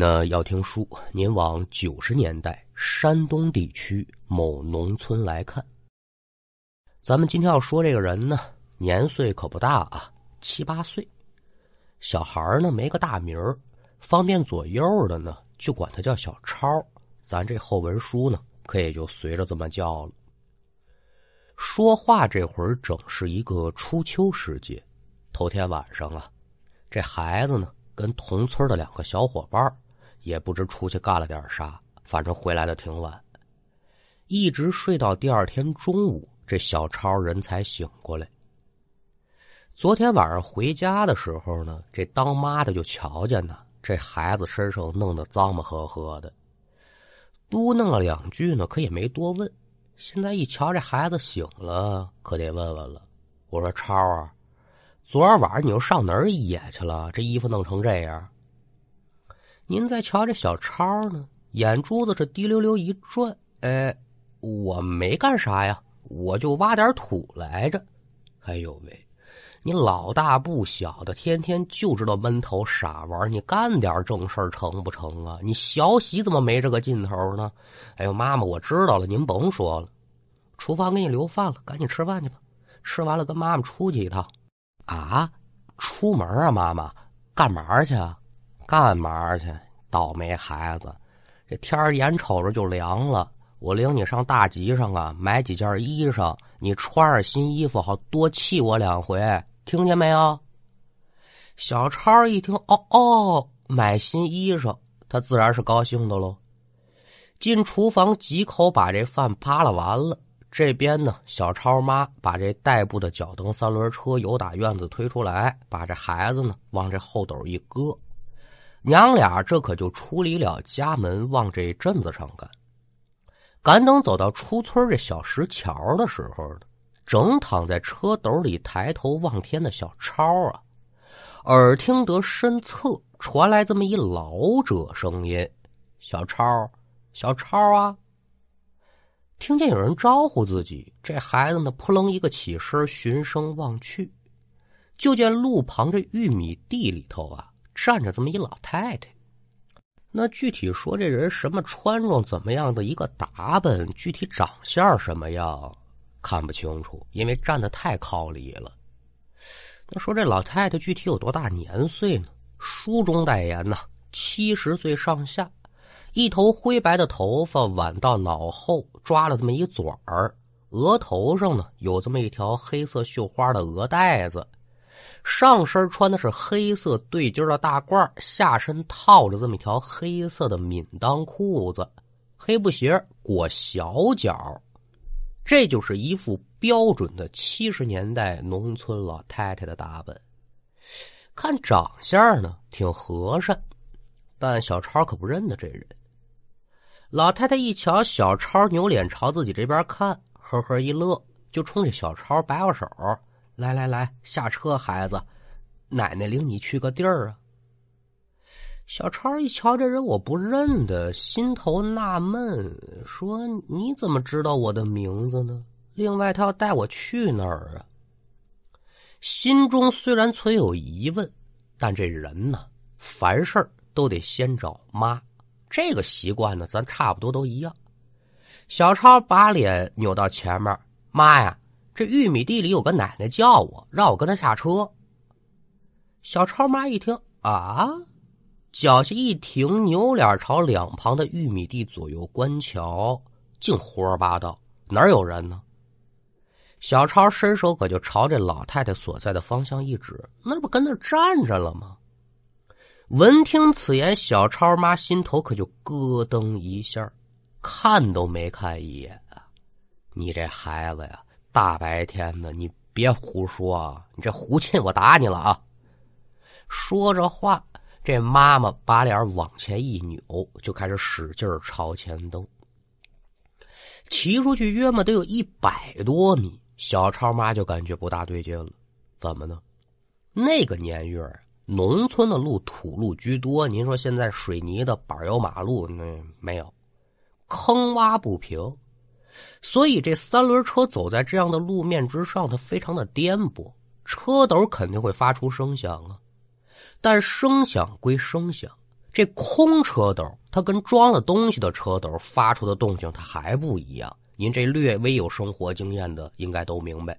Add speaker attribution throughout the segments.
Speaker 1: 那要听书，您往九十年代山东地区某农村来看。咱们今天要说这个人呢，年岁可不大啊，七八岁。小孩呢没个大名儿方便左右的呢，就管他叫小超。咱这后文书呢，可也就随着这么叫了。说话这会儿正是一个初秋时节，头天晚上啊，这孩子呢跟同村的两个小伙伴也不知出去干了点啥，反正回来的挺晚，一直睡到第二天中午，这小超人才醒过来。昨天晚上回家的时候呢，这当妈的就瞧见呢，这孩子身上弄得脏么呵呵的，嘟囔了两句呢，可也没多问。现在一瞧这孩子醒了，可得问问了。我说超啊，昨儿晚上你又上哪儿野去了？这衣服弄成这样。您再瞧这小超呢，眼珠子是滴溜溜一转，哎，我没干啥呀，我就挖点土来着。哎呦喂，你老大不小的，天天就知道闷头傻玩，你干点正事成不成啊？你学习怎么没这个劲头呢？哎呦，妈妈，我知道了，您甭说了，厨房给你留饭了，赶紧吃饭去吧。吃完了跟妈妈出去一趟。啊，出门啊，妈妈，干嘛去啊？干嘛去？倒霉孩子，这天儿眼瞅着就凉了，我领你上大集上啊，买几件衣裳，你穿上新衣服，好多气我两回，听见没有？小超一听，哦哦，买新衣裳，他自然是高兴的喽。进厨房几口把这饭扒拉完了，这边呢，小超妈把这代步的脚蹬三轮车由打院子推出来，把这孩子呢往这后斗一搁。娘俩这可就出离了家门，往这镇子上赶。赶等走到出村这小石桥的时候呢，正躺在车斗里抬头望天的小超啊，耳听得身侧传来这么一老者声音：“小超，小超啊！”听见有人招呼自己，这孩子呢扑棱一个起身，循声望去，就见路旁这玉米地里头啊。站着这么一老太太，那具体说这人什么穿着怎么样的一个打扮，具体长相什么样看不清楚，因为站的太靠里了。那说这老太太具体有多大年岁呢？书中代言呢，七十岁上下，一头灰白的头发挽到脑后，抓了这么一嘴儿，额头上呢有这么一条黑色绣花的额带子。上身穿的是黑色对襟的大褂，下身套着这么一条黑色的敏裆裤子，黑布鞋裹小脚，这就是一副标准的七十年代农村老太太的打扮。看长相呢，挺和善，但小超可不认得这人。老太太一瞧小超扭脸朝自己这边看，呵呵一乐，就冲着小超摆摆手。来来来，下车，孩子，奶奶领你去个地儿啊。小超一瞧这人我不认得，心头纳闷，说：“你怎么知道我的名字呢？另外，他要带我去哪儿啊？”心中虽然存有疑问，但这人呢，凡事都得先找妈，这个习惯呢，咱差不多都一样。小超把脸扭到前面，妈呀！这玉米地里有个奶奶叫我，让我跟她下车。小超妈一听啊，脚下一停，扭脸朝两旁的玉米地左右观瞧，净胡说八道，哪有人呢？小超伸手可就朝这老太太所在的方向一指，那不跟那站着了吗？闻听此言，小超妈心头可就咯噔一下，看都没看一眼啊！你这孩子呀！大白天的，你别胡说啊！你这胡沁，我打你了啊！说着话，这妈妈把脸往前一扭，就开始使劲朝前蹬。骑出去约么得有一百多米，小超妈就感觉不大对劲了。怎么呢？那个年月，农村的路土路居多。您说现在水泥的柏油马路那没有，坑洼不平。所以这三轮车走在这样的路面之上，它非常的颠簸，车斗肯定会发出声响啊。但声响归声响，这空车斗它跟装了东西的车斗发出的动静它还不一样。您这略微有生活经验的应该都明白。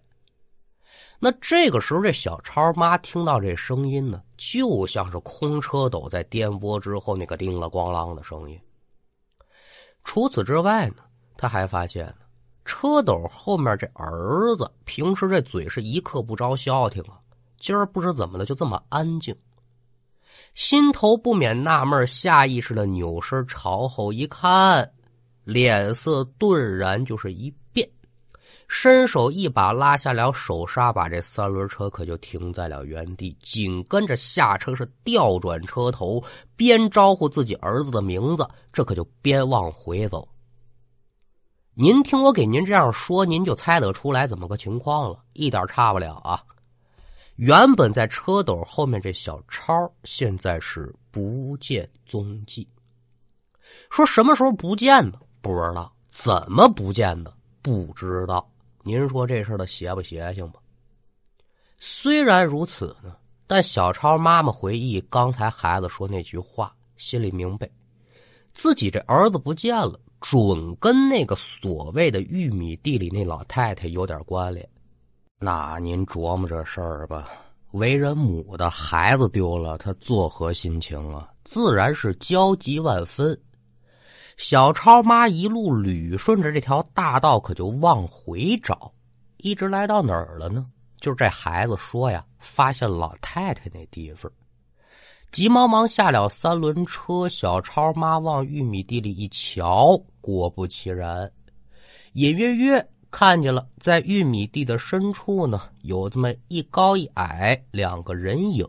Speaker 1: 那这个时候，这小超妈听到这声音呢，就像是空车斗在颠簸之后那个叮了咣啷的声音。除此之外呢，他还发现呢，车斗后面这儿子平时这嘴是一刻不着消停啊，今儿不知怎么的就这么安静。心头不免纳闷，下意识的扭身朝后一看，脸色顿然就是一变。伸手一把拉下了手刹，把这三轮车可就停在了原地。紧跟着下车是调转车头，边招呼自己儿子的名字，这可就边往回走。您听我给您这样说，您就猜得出来怎么个情况了，一点差不了啊。原本在车斗后面这小超，现在是不见踪迹。说什么时候不见的不知道，怎么不见的不知道。您说这事儿的邪不邪性吧？虽然如此呢，但小超妈妈回忆刚才孩子说那句话，心里明白，自己这儿子不见了，准跟那个所谓的玉米地里那老太太有点关联。那您琢磨这事儿吧，为人母的孩子丢了，他作何心情啊？自然是焦急万分。小超妈一路捋顺着这条大道，可就往回找，一直来到哪儿了呢？就是这孩子说呀，发现老太太那地方，急忙忙下了三轮车。小超妈往玉米地里一瞧，果不其然，隐约约看见了，在玉米地的深处呢，有这么一高一矮两个人影，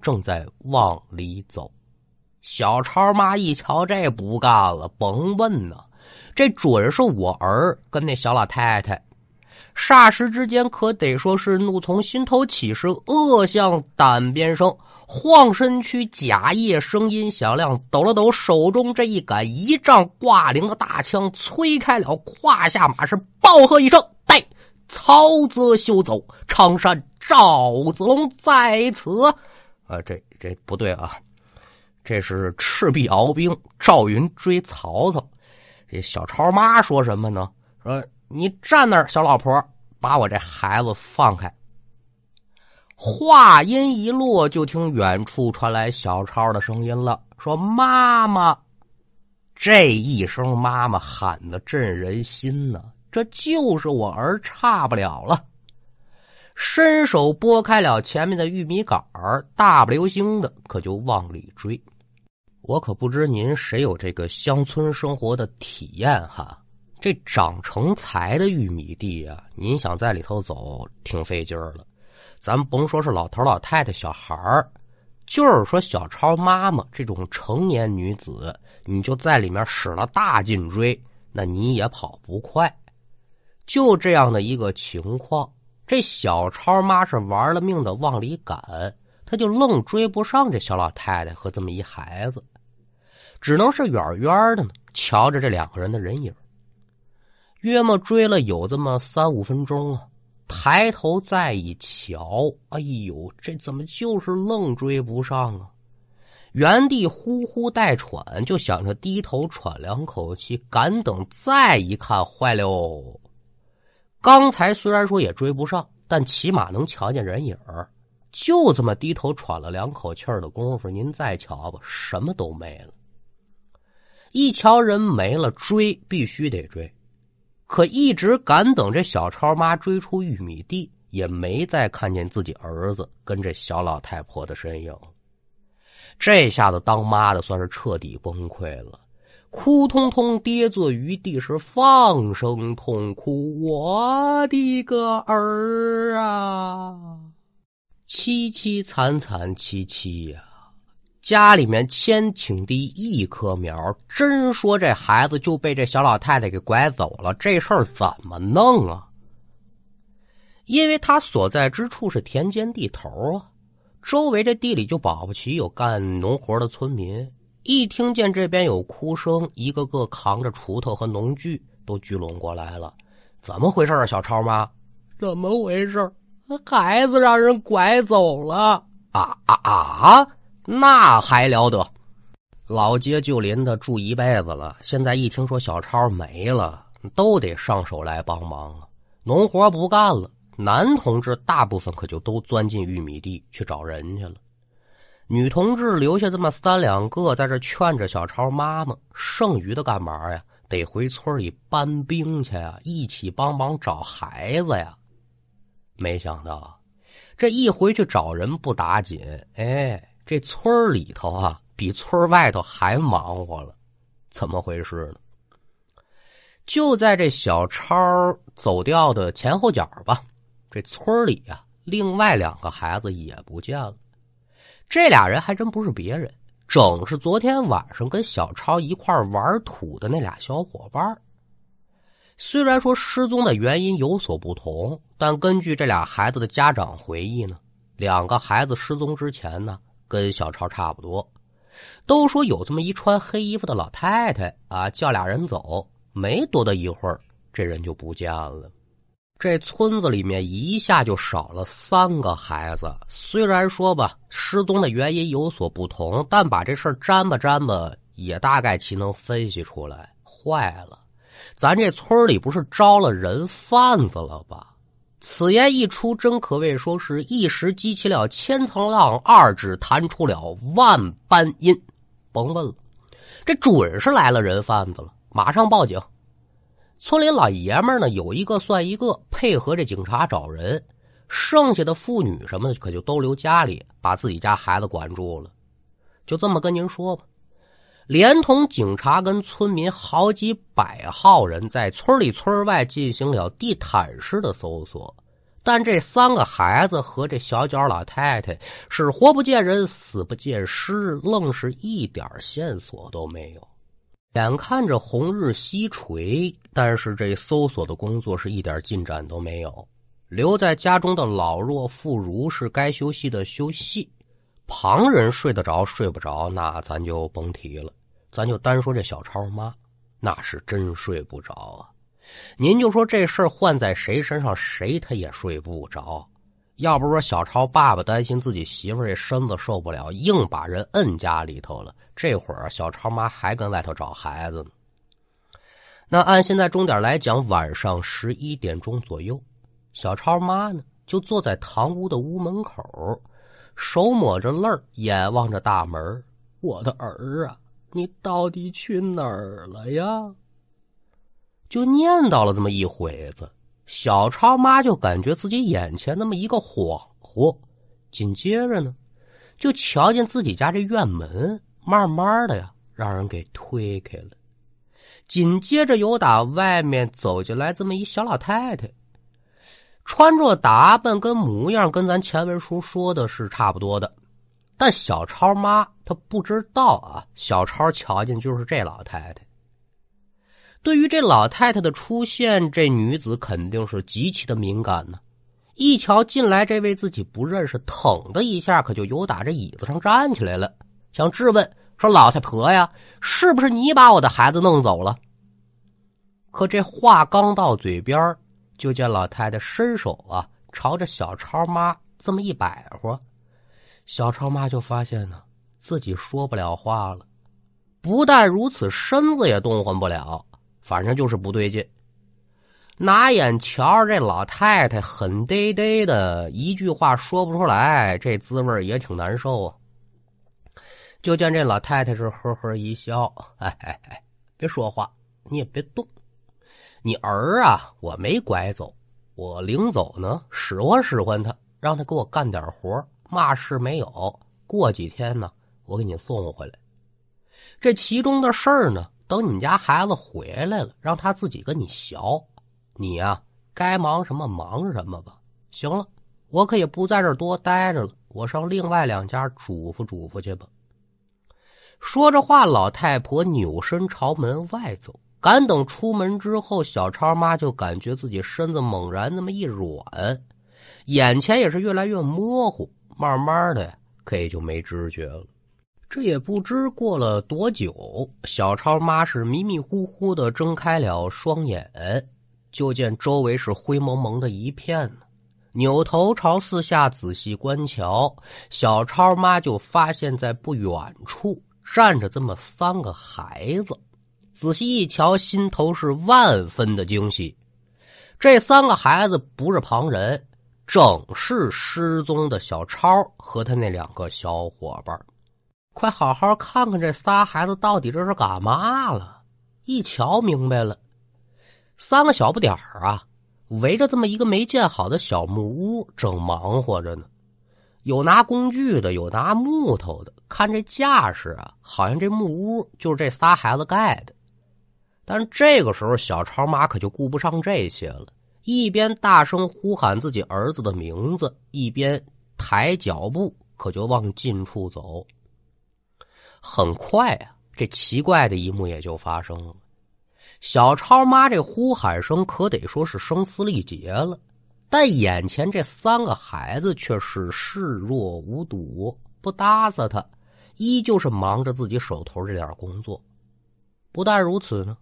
Speaker 1: 正在往里走。小超妈一瞧，这不干了，甭问呢，这准是我儿跟那小老太太。霎时之间，可得说是怒从心头起，是恶向胆边生。晃身躯，假夜声音响亮，抖了抖手中这一杆一丈挂铃的大枪，催开了，胯下马是暴喝一声：“带曹泽休走，常山赵子龙在此。”啊，这这不对啊。这是赤壁鏖兵，赵云追曹操。这小超妈说什么呢？说你站那儿，小老婆，把我这孩子放开。话音一落，就听远处传来小超的声音了，说：“妈妈！”这一声“妈妈”喊的震人心呢，这就是我儿，差不了了。伸手拨开了前面的玉米杆大不流星的，可就往里追。我可不知您谁有这个乡村生活的体验哈？这长成材的玉米地呀，您想在里头走，挺费劲儿了。咱甭说是老头老太太、小孩儿，就是说小超妈妈这种成年女子，你就在里面使了大劲追，那你也跑不快。就这样的一个情况，这小超妈是玩了命的往里赶，他就愣追不上这小老太太和这么一孩子。只能是远远的呢，瞧着这两个人的人影。约莫追了有这么三五分钟啊，抬头再一瞧，哎呦，这怎么就是愣追不上啊？原地呼呼带喘，就想着低头喘两口气，赶等再一看，坏了！刚才虽然说也追不上，但起码能瞧见人影就这么低头喘了两口气的功夫，您再瞧吧，什么都没了。一瞧人没了，追必须得追，可一直赶等这小超妈追出玉米地，也没再看见自己儿子跟这小老太婆的身影。这下子当妈的算是彻底崩溃了，哭通通跌坐于地，是放声痛哭：“我的个儿啊，凄凄惨惨戚戚呀！”家里面千顷地一棵苗，真说这孩子就被这小老太太给拐走了，这事儿怎么弄啊？因为他所在之处是田间地头啊，周围这地里就保不齐有干农活的村民。一听见这边有哭声，一个个扛着锄头和农具都聚拢过来了。怎么回事啊，小超妈？怎么回事？孩子让人拐走了！啊啊啊！那还了得！老街旧邻的住一辈子了，现在一听说小超没了，都得上手来帮忙啊。农活不干了，男同志大部分可就都钻进玉米地去找人去了。女同志留下这么三两个，在这劝着小超妈妈，剩余的干嘛呀？得回村里搬兵去啊，一起帮忙找孩子呀。没想到，这一回去找人不打紧，哎，这村里头啊，比村外头还忙活了。怎么回事呢？就在这小超走掉的前后脚吧，这村里啊，另外两个孩子也不见了。这俩人还真不是别人，正是昨天晚上跟小超一块玩土的那俩小伙伴。虽然说失踪的原因有所不同，但根据这俩孩子的家长回忆呢，两个孩子失踪之前呢，跟小超差不多，都说有这么一穿黑衣服的老太太啊，叫俩人走，没多大一会儿，这人就不见了。这村子里面一下就少了三个孩子。虽然说吧，失踪的原因有所不同，但把这事儿沾吧沾吧，也大概其能分析出来。坏了，咱这村里不是招了人贩子了吧？此言一出，真可谓说是一时激起了千层浪，二指弹出了万般音。甭问了，这准是来了人贩子了，马上报警。村里老爷们呢，有一个算一个，配合着警察找人。剩下的妇女什么的，可就都留家里，把自己家孩子管住了。就这么跟您说吧，连同警察跟村民好几百号人，在村里村外进行了地毯式的搜索。但这三个孩子和这小脚老太太是活不见人，死不见尸，愣是一点线索都没有。眼看着红日西垂，但是这搜索的工作是一点进展都没有。留在家中的老弱妇孺是该休息的休息，旁人睡得着睡不着，那咱就甭提了。咱就单说这小超妈，那是真睡不着啊。您就说这事儿换在谁身上，谁他也睡不着。要不说小超爸爸担心自己媳妇这身子受不了，硬把人摁家里头了。这会儿小超妈还跟外头找孩子呢。那按现在钟点来讲，晚上十一点钟左右，小超妈呢就坐在堂屋的屋门口，手抹着泪儿眼望着大门。我的儿啊，你到底去哪儿了呀？就念叨了这么一会子。小超妈就感觉自己眼前那么一个恍惚，紧接着呢，就瞧见自己家这院门慢慢的呀，让人给推开了。紧接着有打外面走进来这么一小老太太，穿着打扮跟模样跟咱前文书说的是差不多的，但小超妈她不知道啊，小超瞧见就是这老太太。对于这老太太的出现，这女子肯定是极其的敏感呢。一瞧进来这位自己不认识，腾的一下可就由打这椅子上站起来了，想质问说：“老太婆呀，是不是你把我的孩子弄走了？”可这话刚到嘴边，就见老太太伸手啊，朝着小超妈这么一摆活，小超妈就发现呢，自己说不了话了。不但如此，身子也动换不了。反正就是不对劲，拿眼瞧着这老太太狠嘚嘚的，一句话说不出来，这滋味也挺难受啊。就见这老太太是呵呵一笑，哎哎哎，别说话，你也别动。你儿啊，我没拐走，我领走呢，使唤使唤他，让他给我干点活，嘛事没有。过几天呢，我给你送回来。这其中的事儿呢？等你家孩子回来了，让他自己跟你学。你呀，该忙什么忙什么吧。行了，我可也不在这多待着了，我上另外两家嘱咐嘱咐去吧。说着话，老太婆扭身朝门外走。赶等出门之后，小超妈就感觉自己身子猛然那么一软，眼前也是越来越模糊，慢慢的呀可也就没知觉了。这也不知过了多久，小超妈是迷迷糊糊的睁开了双眼，就见周围是灰蒙蒙的一片呢。扭头朝四下仔细观瞧，小超妈就发现，在不远处站着这么三个孩子。仔细一瞧，心头是万分的惊喜。这三个孩子不是旁人，正是失踪的小超和他那两个小伙伴。快好好看看这仨孩子到底这是干嘛了？一瞧明白了，三个小不点儿啊，围着这么一个没建好的小木屋，正忙活着呢。有拿工具的，有拿木头的。看这架势啊，好像这木屋就是这仨孩子盖的。但这个时候，小超妈可就顾不上这些了，一边大声呼喊自己儿子的名字，一边抬脚步，可就往近处走。很快啊，这奇怪的一幕也就发生了。小超妈这呼喊声可得说是声嘶力竭了，但眼前这三个孩子却是视若无睹，不搭撒他，依旧是忙着自己手头这点工作。不但如此呢。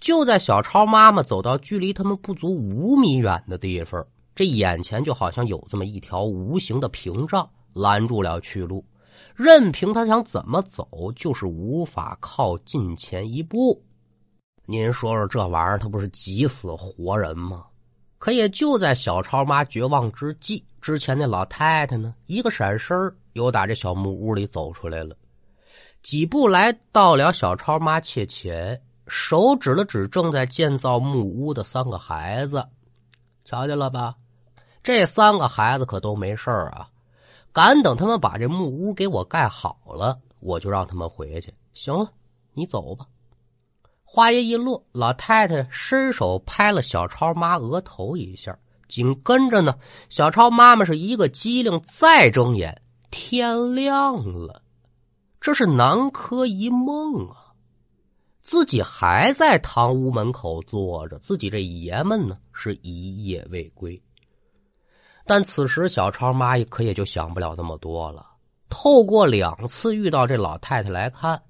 Speaker 1: 就在小超妈妈走到距离他们不足五米远的地方，这眼前就好像有这么一条无形的屏障拦住了去路，任凭他想怎么走，就是无法靠近前一步。您说说这玩意儿，他不是急死活人吗？可也就在小超妈绝望之际，之前那老太太呢，一个闪身又打这小木屋里走出来了，几步来到了小超妈切前。手指了指正在建造木屋的三个孩子，瞧见了吧？这三个孩子可都没事啊！赶等他们把这木屋给我盖好了，我就让他们回去。行了，你走吧。话音一落，老太太伸手拍了小超妈额头一下，紧跟着呢，小超妈妈是一个机灵，再睁眼，天亮了。这是南柯一梦啊！自己还在堂屋门口坐着，自己这爷们呢是一夜未归。但此时小超妈可也就想不了那么多了。透过两次遇到这老太太来看，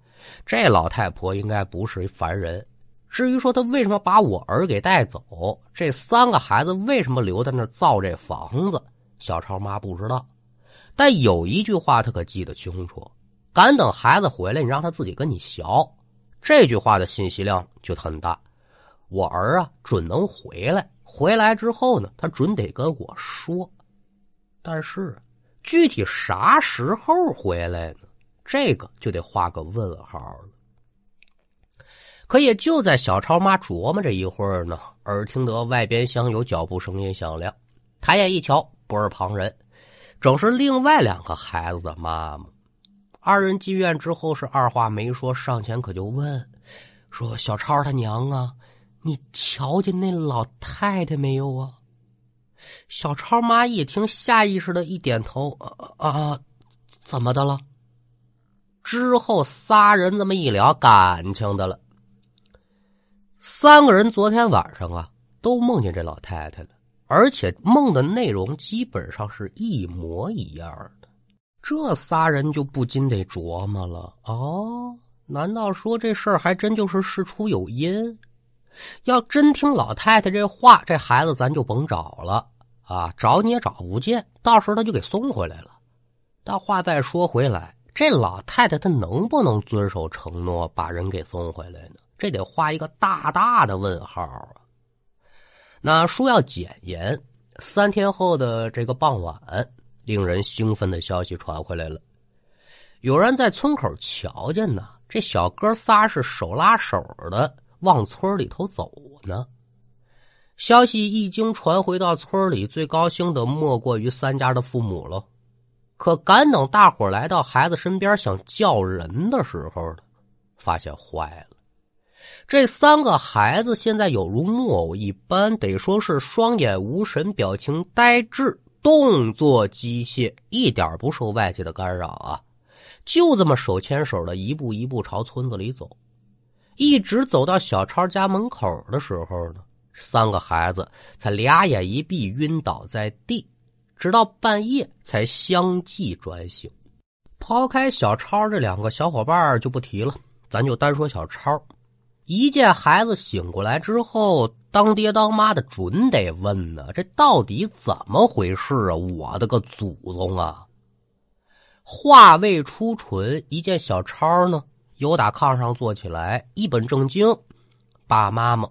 Speaker 1: 这老太婆应该不是凡人。至于说她为什么把我儿给带走，这三个孩子为什么留在那造这房子，小超妈不知道。但有一句话她可记得清楚：敢等孩子回来，你让他自己跟你学。这句话的信息量就很大，我儿啊准能回来，回来之后呢，他准得跟我说，但是具体啥时候回来呢？这个就得画个问号了。可也就在小超妈琢磨这一会儿呢，耳听得外边厢有脚步声音响亮，抬眼一瞧，不是旁人，正是另外两个孩子的妈妈。二人进院之后，是二话没说，上前可就问：“说小超他娘啊，你瞧见那老太太没有啊？”小超妈一听，下意识的一点头：“啊啊，怎么的了？”之后仨人这么一聊感情的了。三个人昨天晚上啊，都梦见这老太太了，而且梦的内容基本上是一模一样。这仨人就不禁得琢磨了哦，难道说这事儿还真就是事出有因？要真听老太太这话，这孩子咱就甭找了啊，找你也找不见，到时候他就给送回来了。但话再说回来，这老太太她能不能遵守承诺把人给送回来呢？这得画一个大大的问号啊！那书要简言，三天后的这个傍晚。令人兴奋的消息传回来了，有人在村口瞧见呢，这小哥仨是手拉手的往村里头走呢。消息一经传回到村里，最高兴的莫过于三家的父母了。可赶等大伙来到孩子身边想叫人的时候，发现坏了，这三个孩子现在有如木偶一般，得说是双眼无神，表情呆滞。动作机械，一点不受外界的干扰啊！就这么手牵手的一步一步朝村子里走，一直走到小超家门口的时候呢，三个孩子才俩眼一闭，晕倒在地，直到半夜才相继转醒。抛开小超这两个小伙伴就不提了，咱就单说小超。一见孩子醒过来之后，当爹当妈的准得问呢：这到底怎么回事啊？我的个祖宗啊！话未出唇，一见小超呢，由打炕上坐起来，一本正经：“爸妈妈，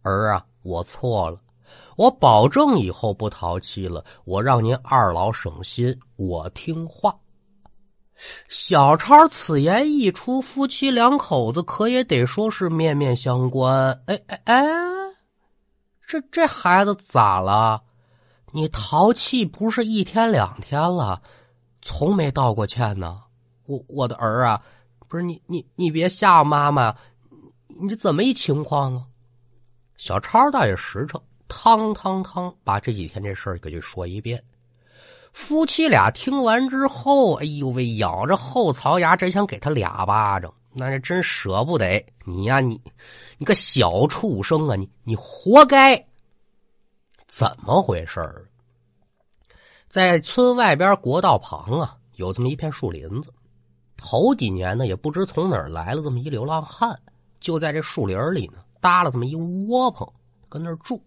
Speaker 1: 儿啊，我错了，我保证以后不淘气了。我让您二老省心，我听话。”小超此言一出，夫妻两口子可也得说是面面相关。哎哎哎，这这孩子咋了？你淘气不是一天两天了，从没道过歉呢。我我的儿啊，不是你你你别吓妈妈，你这怎么一情况啊？小超倒也实诚，汤汤汤把这几天这事儿给就说一遍。夫妻俩听完之后，哎呦喂，咬着后槽牙，真想给他俩巴掌。那是真舍不得你呀，你你个小畜生啊，你你活该！怎么回事儿？在村外边国道旁啊，有这么一片树林子。头几年呢，也不知从哪儿来了这么一流浪汉，就在这树林里呢搭了这么一窝棚，跟那儿住。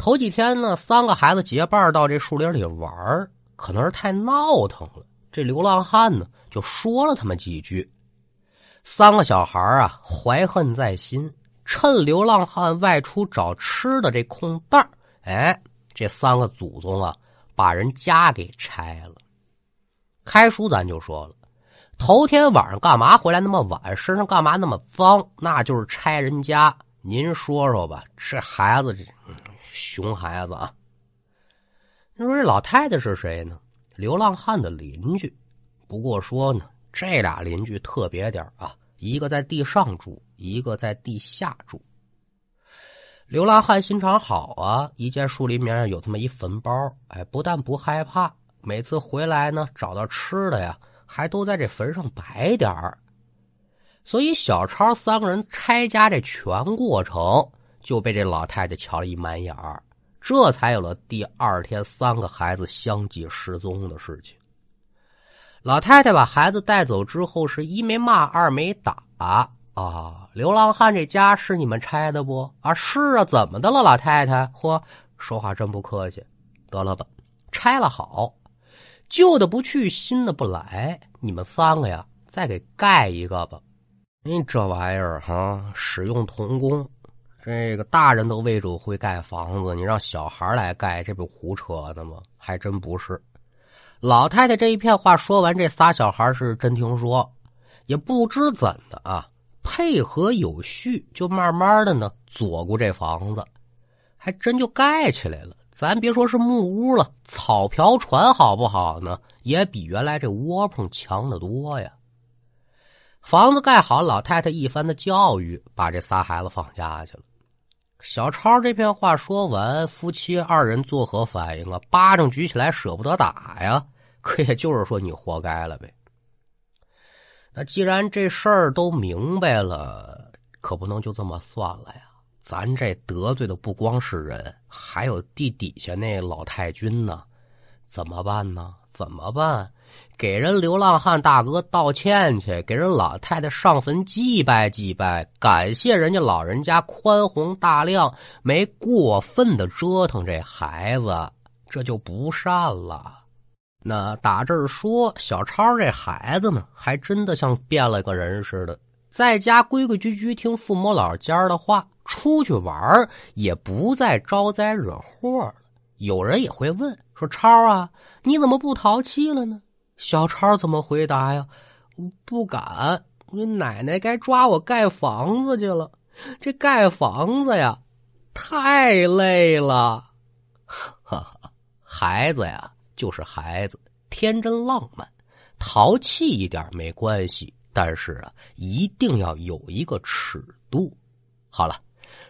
Speaker 1: 头几天呢，三个孩子结伴到这树林里玩可能是太闹腾了。这流浪汉呢，就说了他们几句。三个小孩啊，怀恨在心，趁流浪汉外出找吃的这空档哎，这三个祖宗啊，把人家给拆了。开书咱就说了，头天晚上干嘛回来那么晚，身上干嘛那么脏？那就是拆人家。您说说吧，这孩子这。熊孩子啊！你说这老太太是谁呢？流浪汉的邻居。不过说呢，这俩邻居特别点啊，一个在地上住，一个在地下住。流浪汉心肠好啊，一见树林面有这么一坟包，哎，不但不害怕，每次回来呢，找到吃的呀，还都在这坟上摆点。所以小超三个人拆家这全过程。就被这老太太瞧了一满眼儿，这才有了第二天三个孩子相继失踪的事情。老太太把孩子带走之后，是一没骂，二没打啊。流浪汉这家是你们拆的不？啊，是啊，怎么的了，老太太？嚯，说话真不客气。得了吧，拆了好，旧的不去，新的不来，你们三个呀，再给盖一个吧。你这玩意儿哈，使用童工。这个大人都未准会盖房子，你让小孩来盖，这不胡扯的吗？还真不是。老太太这一片话说完，这仨小孩是真听说，也不知怎的啊，配合有序，就慢慢的呢，左顾这房子，还真就盖起来了。咱别说是木屋了，草瓢船好不好呢？也比原来这窝棚强得多呀。房子盖好，老太太一番的教育，把这仨孩子放家去了。小超这篇话说完，夫妻二人作何反应啊？巴掌举起来舍不得打呀，可也就是说你活该了呗。那既然这事儿都明白了，可不能就这么算了呀。咱这得罪的不光是人，还有地底下那老太君呢，怎么办呢？怎么办？给人流浪汉大哥道歉去，给人老太太上坟祭拜祭拜，感谢人家老人家宽宏大量，没过分的折腾这孩子，这就不善了。那打这儿说，小超这孩子呢，还真的像变了个人似的，在家规规矩矩听父母老家的话，出去玩也不再招灾惹祸了。有人也会问说：“超啊，你怎么不淘气了呢？”小超怎么回答呀？不敢，你奶奶该抓我盖房子去了。这盖房子呀，太累了。哈哈，孩子呀，就是孩子，天真浪漫，淘气一点没关系，但是啊，一定要有一个尺度。好了，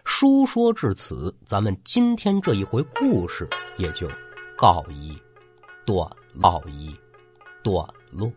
Speaker 1: 书说至此，咱们今天这一回故事也就告一段落。一。短路